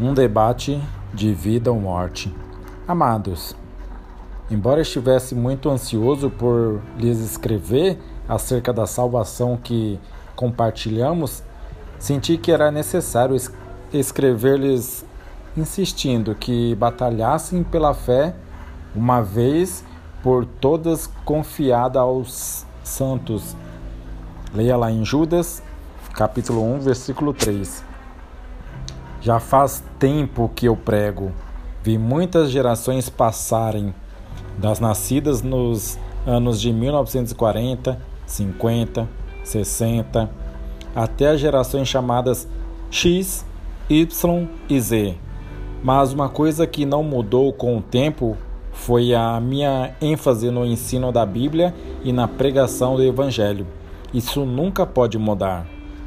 Um debate de vida ou morte. Amados, embora estivesse muito ansioso por lhes escrever acerca da salvação que compartilhamos, senti que era necessário escrever-lhes insistindo que batalhassem pela fé, uma vez por todas confiada aos santos. Leia lá em Judas, capítulo 1, versículo 3. Já faz tempo que eu prego. Vi muitas gerações passarem, das nascidas nos anos de 1940, 50, 60, até as gerações chamadas X, Y e Z. Mas uma coisa que não mudou com o tempo foi a minha ênfase no ensino da Bíblia e na pregação do Evangelho. Isso nunca pode mudar.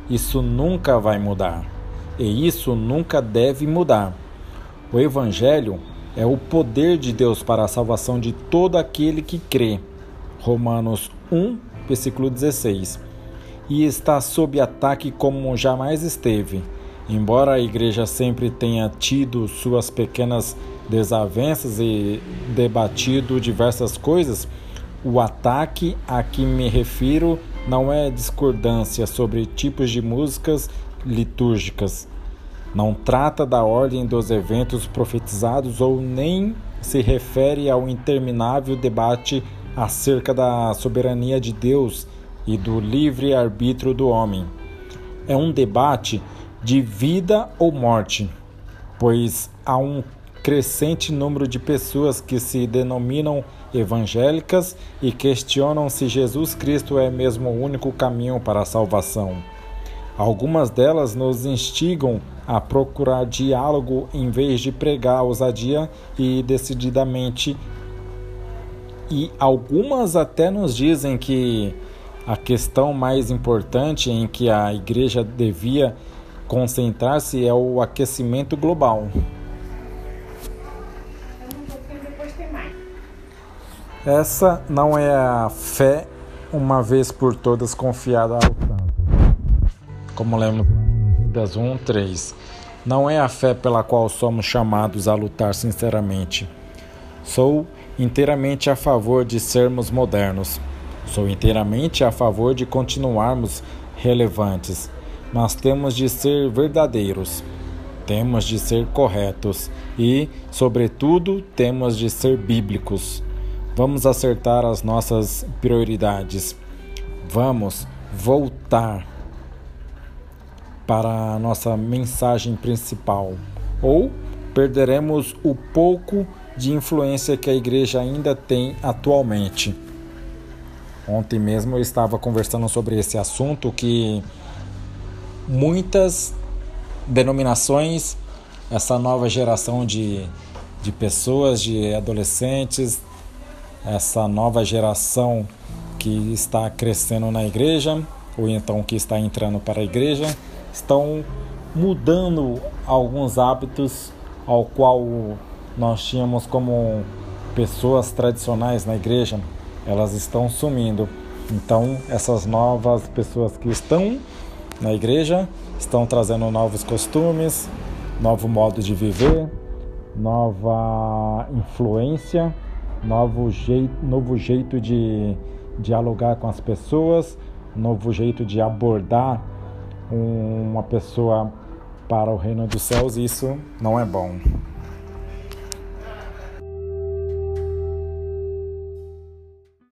Isso nunca vai mudar e isso nunca deve mudar. O Evangelho é o poder de Deus para a salvação de todo aquele que crê. Romanos 1, versículo 16. E está sob ataque como jamais esteve. Embora a igreja sempre tenha tido suas pequenas desavenças e debatido diversas coisas, o ataque a que me refiro não é discordância sobre tipos de músicas litúrgicas. Não trata da ordem dos eventos profetizados ou nem se refere ao interminável debate acerca da soberania de Deus e do livre arbítrio do homem. É um debate de vida ou morte, pois há um crescente número de pessoas que se denominam evangélicas e questionam se Jesus Cristo é mesmo o único caminho para a salvação. Algumas delas nos instigam a procurar diálogo em vez de pregar ousadia e decididamente. E algumas até nos dizem que a questão mais importante em que a igreja devia concentrar-se é o aquecimento global. Essa não é a fé uma vez por todas confiada ao. Como lemos das 1, 3. Não é a fé pela qual somos chamados a lutar sinceramente. Sou inteiramente a favor de sermos modernos. Sou inteiramente a favor de continuarmos relevantes, mas temos de ser verdadeiros. Temos de ser corretos e, sobretudo, temos de ser bíblicos. Vamos acertar as nossas prioridades. Vamos voltar para a nossa mensagem principal, ou perderemos o pouco de influência que a igreja ainda tem atualmente. Ontem mesmo eu estava conversando sobre esse assunto que muitas denominações, essa nova geração de, de pessoas, de adolescentes, essa nova geração que está crescendo na igreja, ou então que está entrando para a igreja, estão mudando alguns hábitos ao qual nós tínhamos como pessoas tradicionais na igreja, elas estão sumindo. Então, essas novas pessoas que estão na igreja estão trazendo novos costumes, novo modo de viver, nova influência, novo jeito, novo jeito de dialogar com as pessoas, novo jeito de abordar uma pessoa para o reino dos céus, isso não é bom.